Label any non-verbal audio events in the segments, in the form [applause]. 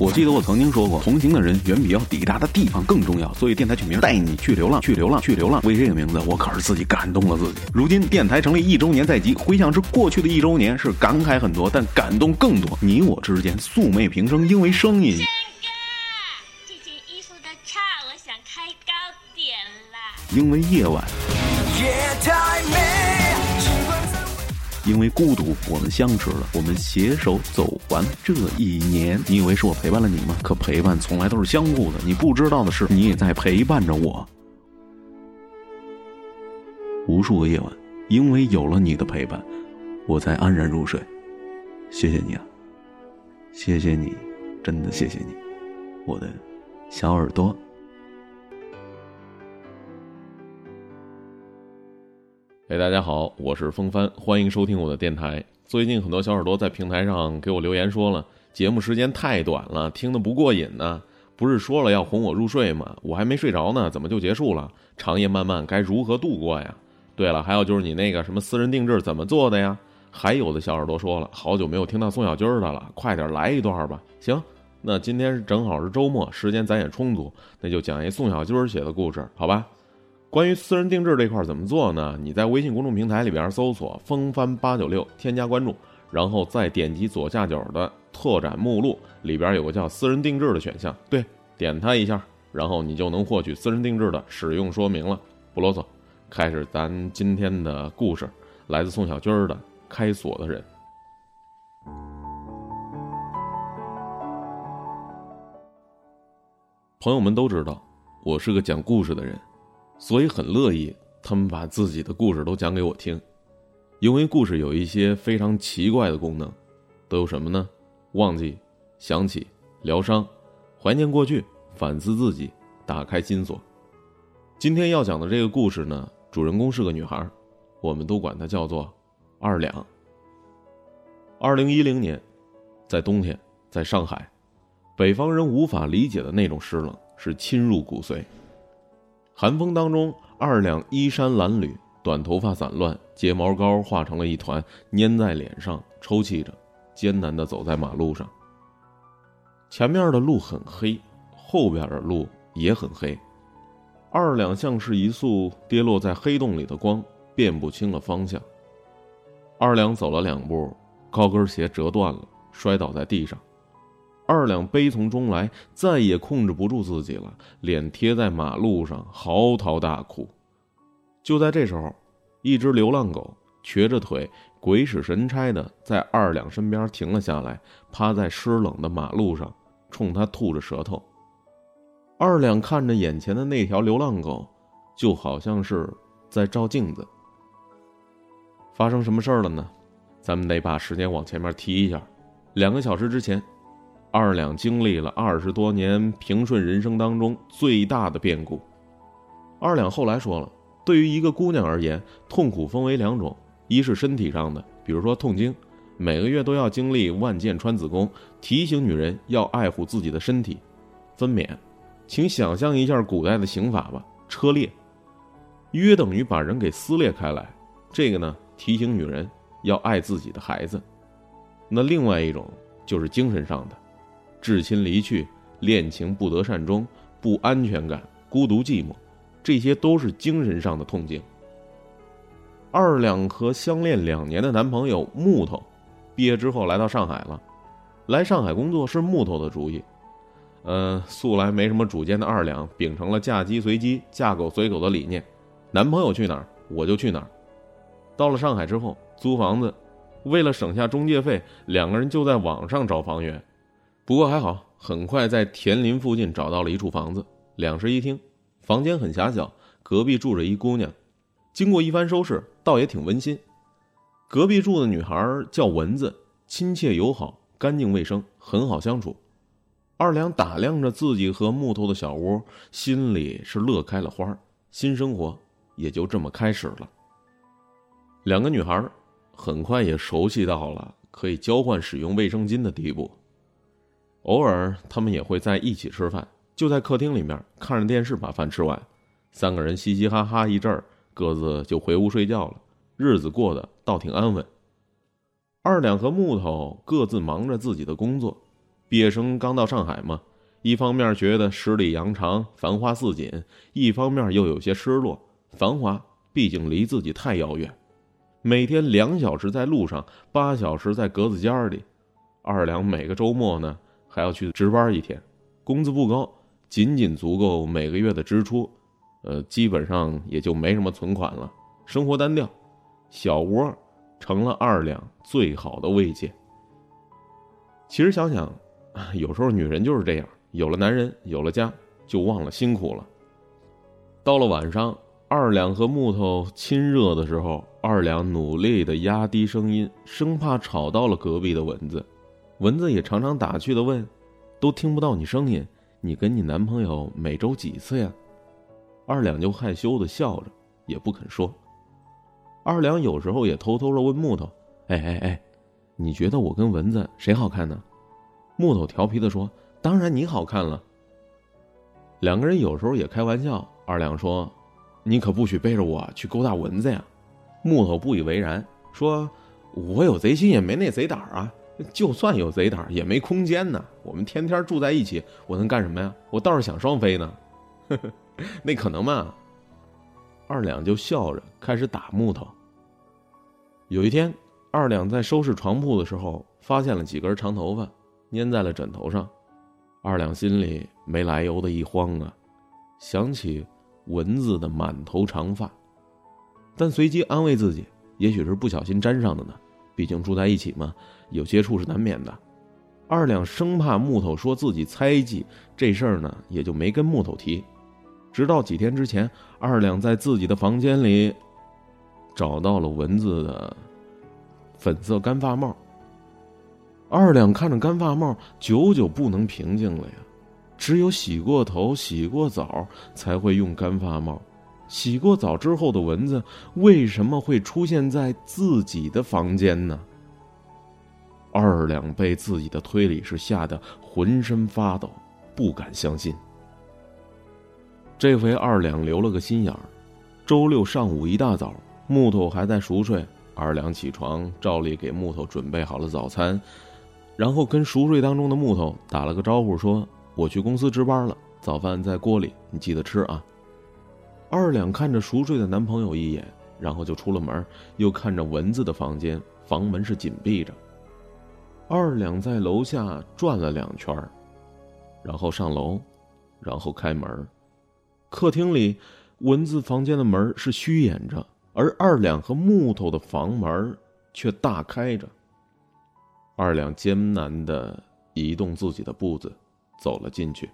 我记得我曾经说过，同行的人远比要抵达的地方更重要。所以电台取名带你去流浪，去流浪，去流浪。为这个名字，我可是自己感动了自己。如今电台成立一周年在即，回想至过去的一周年，是感慨很多，但感动更多。你我之间素昧平生，因为声音。这件衣服的差，我想开高点啦。因为夜晚。因为孤独，我们相识了，我们携手走完这一年。你以为是我陪伴了你吗？可陪伴从来都是相互的。你不知道的是，你也在陪伴着我。无数个夜晚，因为有了你的陪伴，我才安然入睡。谢谢你啊，谢谢你，真的谢谢你，我的小耳朵。哎，大家好，我是风帆，欢迎收听我的电台。最近很多小耳朵在平台上给我留言说了，节目时间太短了，听得不过瘾呢。不是说了要哄我入睡吗？我还没睡着呢，怎么就结束了？长夜漫漫，该如何度过呀？对了，还有就是你那个什么私人定制怎么做的呀？还有的小耳朵说了，好久没有听到宋小军的了，快点来一段吧。行，那今天正好是周末，时间咱也充足，那就讲一宋小军写的故事，好吧？关于私人定制这块怎么做呢？你在微信公众平台里边搜索“风帆八九六”，添加关注，然后再点击左下角的拓展目录，里边有个叫“私人定制”的选项，对，点它一下，然后你就能获取私人定制的使用说明了。不啰嗦，开始咱今天的故事，来自宋小军的《开锁的人》。朋友们都知道，我是个讲故事的人。所以很乐意他们把自己的故事都讲给我听，因为故事有一些非常奇怪的功能，都有什么呢？忘记、想起、疗伤、怀念过去、反思自己、打开心锁。今天要讲的这个故事呢，主人公是个女孩，我们都管她叫做二两。二零一零年，在冬天，在上海，北方人无法理解的那种湿冷是侵入骨髓。寒风当中，二两衣衫褴褛，短头发散乱，睫毛膏化成了一团，粘在脸上，抽泣着，艰难地走在马路上。前面的路很黑，后边的路也很黑，二两像是一束跌落在黑洞里的光，辨不清了方向。二两走了两步，高跟鞋折断了，摔倒在地上。二两悲从中来，再也控制不住自己了，脸贴在马路上嚎啕大哭。就在这时候，一只流浪狗瘸着腿，鬼使神差的在二两身边停了下来，趴在湿冷的马路上，冲他吐着舌头。二两看着眼前的那条流浪狗，就好像是在照镜子。发生什么事儿了呢？咱们得把时间往前面提一下，两个小时之前。二两经历了二十多年平顺人生当中最大的变故。二两后来说了，对于一个姑娘而言，痛苦分为两种：一是身体上的，比如说痛经，每个月都要经历万箭穿子宫，提醒女人要爱护自己的身体；分娩，请想象一下古代的刑法吧，车裂，约等于把人给撕裂开来。这个呢，提醒女人要爱自己的孩子。那另外一种就是精神上的。至亲离去，恋情不得善终，不安全感，孤独寂寞，这些都是精神上的痛经。二两和相恋两年的男朋友木头，毕业之后来到上海了，来上海工作是木头的主意。嗯，素来没什么主见的二两，秉承了嫁鸡随鸡，嫁狗随狗的理念，男朋友去哪儿我就去哪儿。到了上海之后，租房子，为了省下中介费，两个人就在网上找房源。不过还好，很快在田林附近找到了一处房子，两室一厅，房间很狭小，隔壁住着一姑娘。经过一番收拾，倒也挺温馨。隔壁住的女孩叫蚊子，亲切友好，干净卫生，很好相处。二两打量着自己和木头的小屋，心里是乐开了花，新生活也就这么开始了。两个女孩很快也熟悉到了可以交换使用卫生巾的地步。偶尔，他们也会在一起吃饭，就在客厅里面看着电视把饭吃完，三个人嘻嘻哈哈一阵儿，各自就回屋睡觉了，日子过得倒挺安稳。二两和木头各自忙着自己的工作，毕业生刚到上海嘛，一方面觉得十里洋场、繁花似锦，一方面又有些失落。繁华毕竟离自己太遥远，每天两小时在路上，八小时在格子间里。二两每个周末呢还要去值班一天，工资不高，仅仅足够每个月的支出，呃，基本上也就没什么存款了，生活单调。小窝成了二两最好的慰藉。其实想想，有时候女人就是这样，有了男人，有了家，就忘了辛苦了。到了晚上，二两和木头亲热的时候，二两努力的压低声音，生怕吵到了隔壁的蚊子。蚊子也常常打趣的问：“都听不到你声音，你跟你男朋友每周几次呀？”二两就害羞的笑着，也不肯说。二两有时候也偷偷的问木头：“哎哎哎，你觉得我跟蚊子谁好看呢？”木头调皮的说：“当然你好看了。”两个人有时候也开玩笑。二两说：“你可不许背着我去勾搭蚊子呀！”木头不以为然，说：“我有贼心也没那贼胆啊！就算有贼胆也没空间呢。我们天天住在一起，我能干什么呀？我倒是想双飞呢。呵 [laughs] 呵那可能吗？”二两就笑着开始打木头。有一天，二两在收拾床铺的时候，发现了几根长头发，粘在了枕头上。二两心里没来由的一慌啊，想起蚊子的满头长发，但随即安慰自己，也许是不小心沾上的呢。毕竟住在一起嘛，有接触是难免的。二两生怕木头说自己猜忌这事儿呢，也就没跟木头提。直到几天之前，二两在自己的房间里。找到了蚊子的粉色干发帽。二两看着干发帽，久久不能平静了呀。只有洗过头、洗过澡才会用干发帽。洗过澡之后的蚊子为什么会出现在自己的房间呢？二两被自己的推理是吓得浑身发抖，不敢相信。这回二两留了个心眼儿，周六上午一大早。木头还在熟睡，二两起床，照例给木头准备好了早餐，然后跟熟睡当中的木头打了个招呼，说：“我去公司值班了，早饭在锅里，你记得吃啊。”二两看着熟睡的男朋友一眼，然后就出了门，又看着蚊子的房间，房门是紧闭着。二两在楼下转了两圈，然后上楼，然后开门，客厅里蚊子房间的门是虚掩着。而二两和木头的房门却大开着。二两艰难的移动自己的步子，走了进去。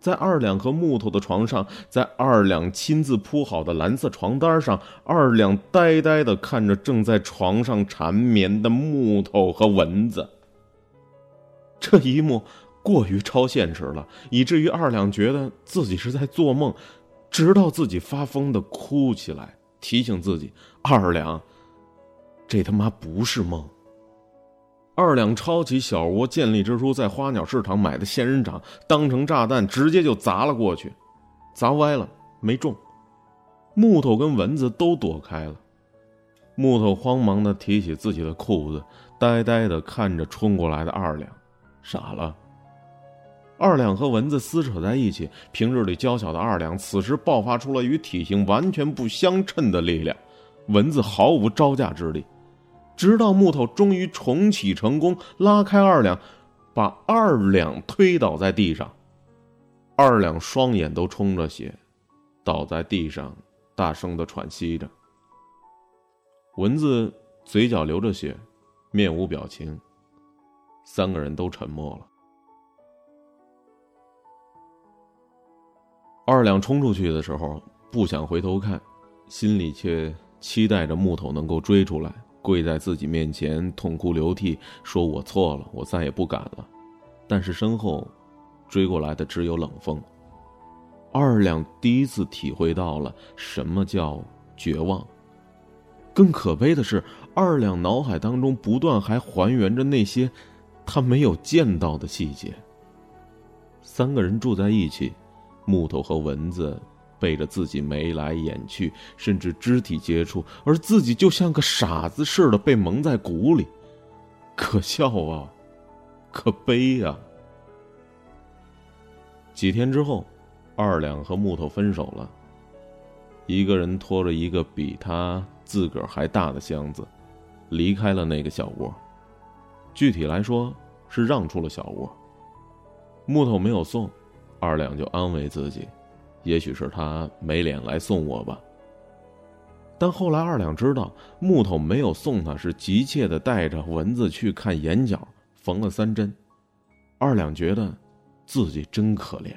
在二两和木头的床上，在二两亲自铺好的蓝色床单上，二两呆呆的看着正在床上缠绵的木头和蚊子。这一幕过于超现实了，以至于二两觉得自己是在做梦，直到自己发疯的哭起来。提醒自己，二两，这他妈不是梦。二两抄起小窝建立之初在花鸟市场买的仙人掌，当成炸弹直接就砸了过去，砸歪了没中，木头跟蚊子都躲开了。木头慌忙的提起自己的裤子，呆呆的看着冲过来的二两，傻了。二两和蚊子撕扯在一起，平日里娇小的二两，此时爆发出了与体型完全不相称的力量，蚊子毫无招架之力。直到木头终于重启成功，拉开二两，把二两推倒在地上，二两双眼都充着血，倒在地上，大声的喘息着。蚊子嘴角流着血，面无表情。三个人都沉默了。二两冲出去的时候，不想回头看，心里却期待着木头能够追出来，跪在自己面前痛哭流涕，说我错了，我再也不敢了。但是身后，追过来的只有冷风。二两第一次体会到了什么叫绝望。更可悲的是，二两脑海当中不断还还原着那些他没有见到的细节。三个人住在一起。木头和蚊子背着自己眉来眼去，甚至肢体接触，而自己就像个傻子似的被蒙在鼓里，可笑啊，可悲呀！几天之后，二两和木头分手了。一个人拖着一个比他自个儿还大的箱子，离开了那个小窝。具体来说，是让出了小窝。木头没有送，二两就安慰自己，也许是他没脸来送我吧。但后来二两知道，木头没有送他，是急切的带着蚊子去看眼角，缝了三针。二两觉得，自己真可怜。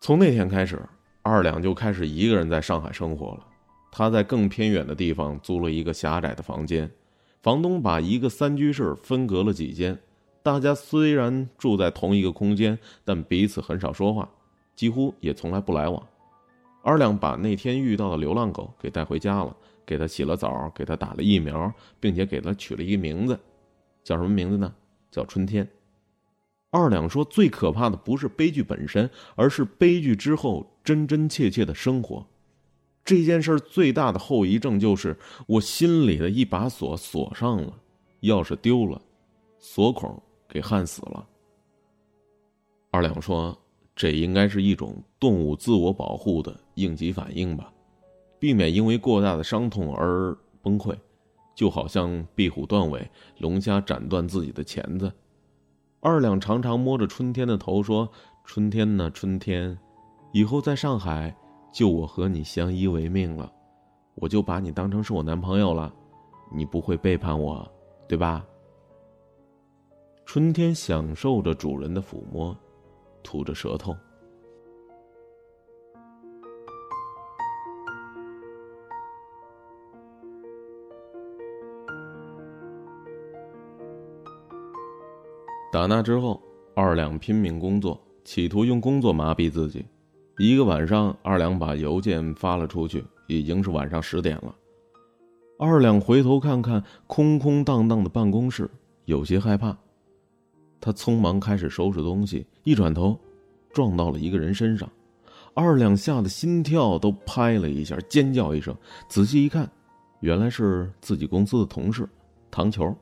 从那天开始，二两就开始一个人在上海生活了。他在更偏远的地方租了一个狭窄的房间，房东把一个三居室分隔了几间，大家虽然住在同一个空间，但彼此很少说话，几乎也从来不来往。二两把那天遇到的流浪狗给带回家了，给它洗了澡，给它打了疫苗，并且给它取了一个名字，叫什么名字呢？叫春天。二两说，最可怕的不是悲剧本身，而是悲剧之后真真切切的生活。这件事最大的后遗症就是我心里的一把锁锁上了，钥匙丢了，锁孔给焊死了。二两说。这应该是一种动物自我保护的应急反应吧，避免因为过大的伤痛而崩溃，就好像壁虎断尾，龙虾斩断自己的钳子。二两常常摸着春天的头说：“春天呢，春天，以后在上海，就我和你相依为命了，我就把你当成是我男朋友了，你不会背叛我，对吧？”春天享受着主人的抚摸。吐着舌头。打那之后，二两拼命工作，企图用工作麻痹自己。一个晚上，二两把邮件发了出去，已经是晚上十点了。二两回头看看空空荡荡的办公室，有些害怕。他匆忙开始收拾东西，一转头，撞到了一个人身上，二两吓得心跳都拍了一下，尖叫一声。仔细一看，原来是自己公司的同事唐球。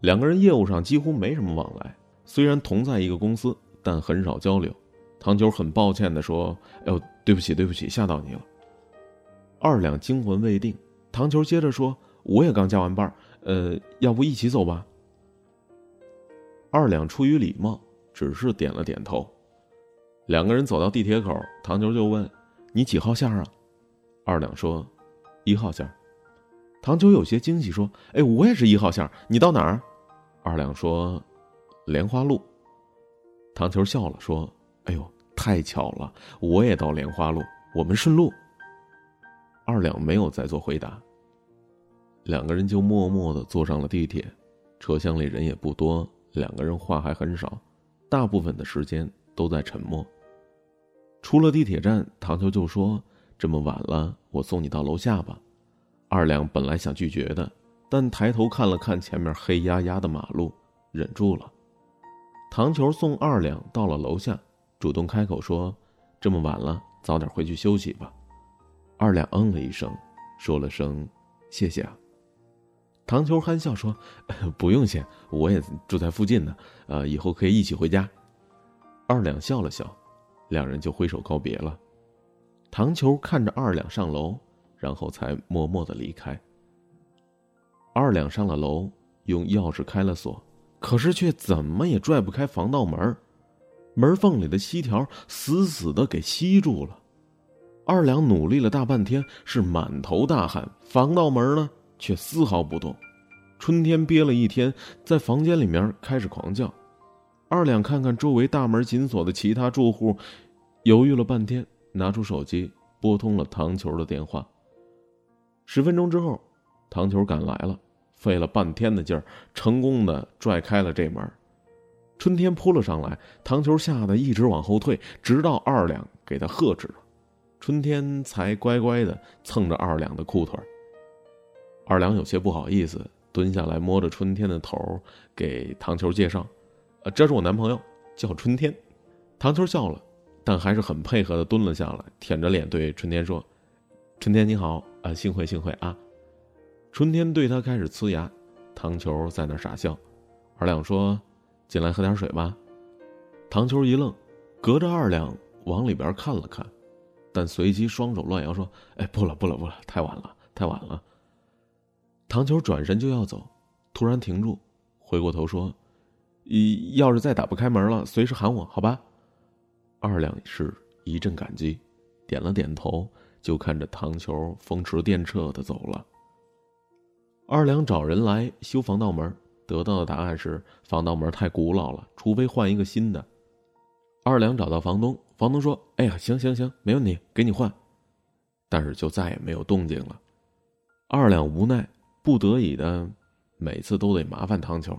两个人业务上几乎没什么往来，虽然同在一个公司，但很少交流。唐球很抱歉的说：“哎呦，对不起，对不起，吓到你了。”二两惊魂未定，唐球接着说：“我也刚加完班，呃，要不一起走吧？”二两出于礼貌，只是点了点头。两个人走到地铁口，唐球就问：“你几号线啊？”二两说：“一号线。”唐球有些惊喜说：“哎，我也是一号线，你到哪儿？”二两说：“莲花路。”唐球笑了说：“哎呦，太巧了，我也到莲花路，我们顺路。”二两没有再做回答。两个人就默默的坐上了地铁，车厢里人也不多。两个人话还很少，大部分的时间都在沉默。出了地铁站，唐球就说：“这么晚了，我送你到楼下吧。”二两本来想拒绝的，但抬头看了看前面黑压压的马路，忍住了。唐球送二两到了楼下，主动开口说：“这么晚了，早点回去休息吧。”二两嗯了一声，说了声：“谢谢啊。”唐球憨笑说：“ [laughs] 不用谢，我也住在附近呢。呃，以后可以一起回家。”二两笑了笑，两人就挥手告别了。唐球看着二两上楼，然后才默默的离开。二两上了楼，用钥匙开了锁，可是却怎么也拽不开防盗门，门缝里的锡条死死的给吸住了。二两努力了大半天，是满头大汗，防盗门呢？却丝毫不动。春天憋了一天，在房间里面开始狂叫。二两看看周围大门紧锁的其他住户，犹豫了半天，拿出手机拨通了唐球的电话。十分钟之后，唐球赶来了，费了半天的劲儿，成功的拽开了这门。春天扑了上来，唐球吓得一直往后退，直到二两给他喝止了，春天才乖乖的蹭着二两的裤腿。二两有些不好意思，蹲下来摸着春天的头，给唐球介绍：“呃，这是我男朋友，叫春天。”唐球笑了，但还是很配合的蹲了下来，舔着脸对春天说：“春天你好，啊，幸会幸会啊。”春天对他开始呲牙，唐球在那傻笑。二两说：“进来喝点水吧。”唐球一愣，隔着二两往里边看了看，但随即双手乱摇说：“哎，不了，不了，不了，太晚了，太晚了。”唐球转身就要走，突然停住，回过头说：“要是再打不开门了，随时喊我，好吧？”二两是一阵感激，点了点头，就看着唐球风驰电掣的走了。二两找人来修防盗门，得到的答案是防盗门太古老了，除非换一个新的。二两找到房东，房东说：“哎呀，行行行，没问题，给你换。”但是就再也没有动静了。二两无奈，不得已的，每次都得麻烦唐球。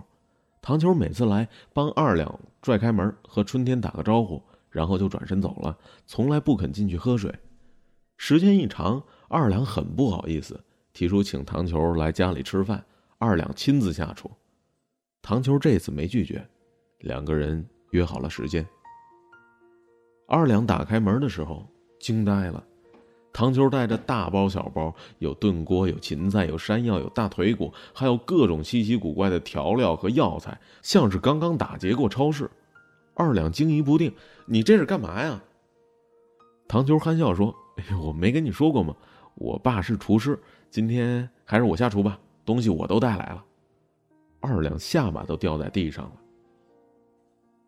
唐球每次来帮二两拽开门，和春天打个招呼，然后就转身走了，从来不肯进去喝水。时间一长，二两很不好意思。提出请唐球来家里吃饭，二两亲自下厨。唐球这次没拒绝，两个人约好了时间。二两打开门的时候惊呆了，唐球带着大包小包，有炖锅，有芹菜，有山药，有大腿骨，还有各种稀奇古怪的调料和药材，像是刚刚打劫过超市。二两惊疑不定：“你这是干嘛呀？”唐球憨笑说：“哎呦，我没跟你说过吗？我爸是厨师。”今天还是我下厨吧，东西我都带来了。二两下巴都掉在地上了。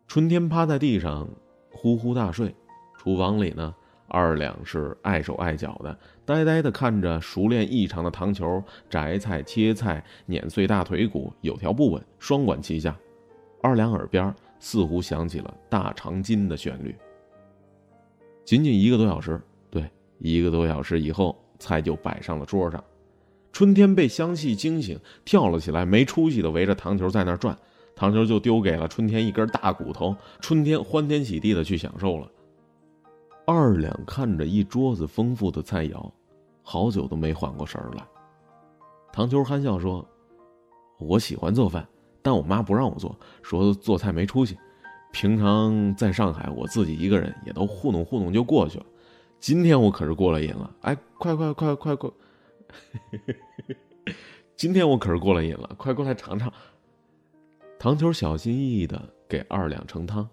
春天趴在地上，呼呼大睡。厨房里呢，二两是碍手碍脚的，呆呆的看着熟练异常的糖球摘菜、切菜、碾碎大腿骨，有条不紊，双管齐下。二两耳边似乎响起了大长今的旋律。仅仅一个多小时，对，一个多小时以后，菜就摆上了桌上。春天被香气惊醒，跳了起来，没出息的围着糖球在那转，糖球就丢给了春天一根大骨头。春天欢天喜地的去享受了。二两看着一桌子丰富的菜肴，好久都没缓过神儿来。唐秋憨笑说：“我喜欢做饭，但我妈不让我做，说做菜没出息。平常在上海，我自己一个人也都糊弄糊弄就过去了。今天我可是过了瘾了，哎，快快快快快！”今天我可是过了瘾了，快过来尝尝。唐秋小心翼翼的给二两盛汤，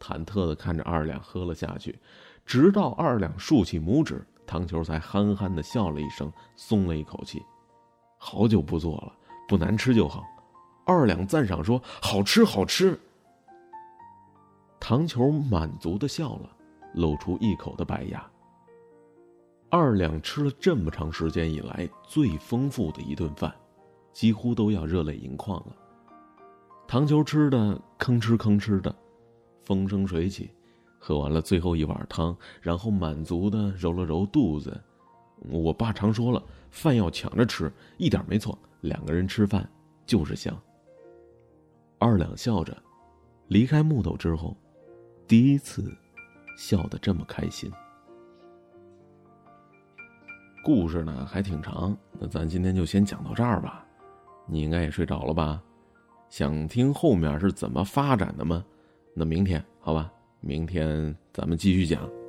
忐忑的看着二两喝了下去，直到二两竖起拇指，糖球才憨憨的笑了一声，松了一口气。好久不做了，不难吃就好。二两赞赏说：“好吃，好吃。”糖球满足的笑了，露出一口的白牙。二两吃了这么长时间以来最丰富的一顿饭，几乎都要热泪盈眶了。糖球吃的吭哧吭哧的，风生水起，喝完了最后一碗汤，然后满足的揉了揉肚子。我爸常说了，饭要抢着吃，一点没错。两个人吃饭就是香。二两笑着，离开木头之后，第一次笑得这么开心。故事呢还挺长，那咱今天就先讲到这儿吧。你应该也睡着了吧？想听后面是怎么发展的吗？那明天好吧，明天咱们继续讲。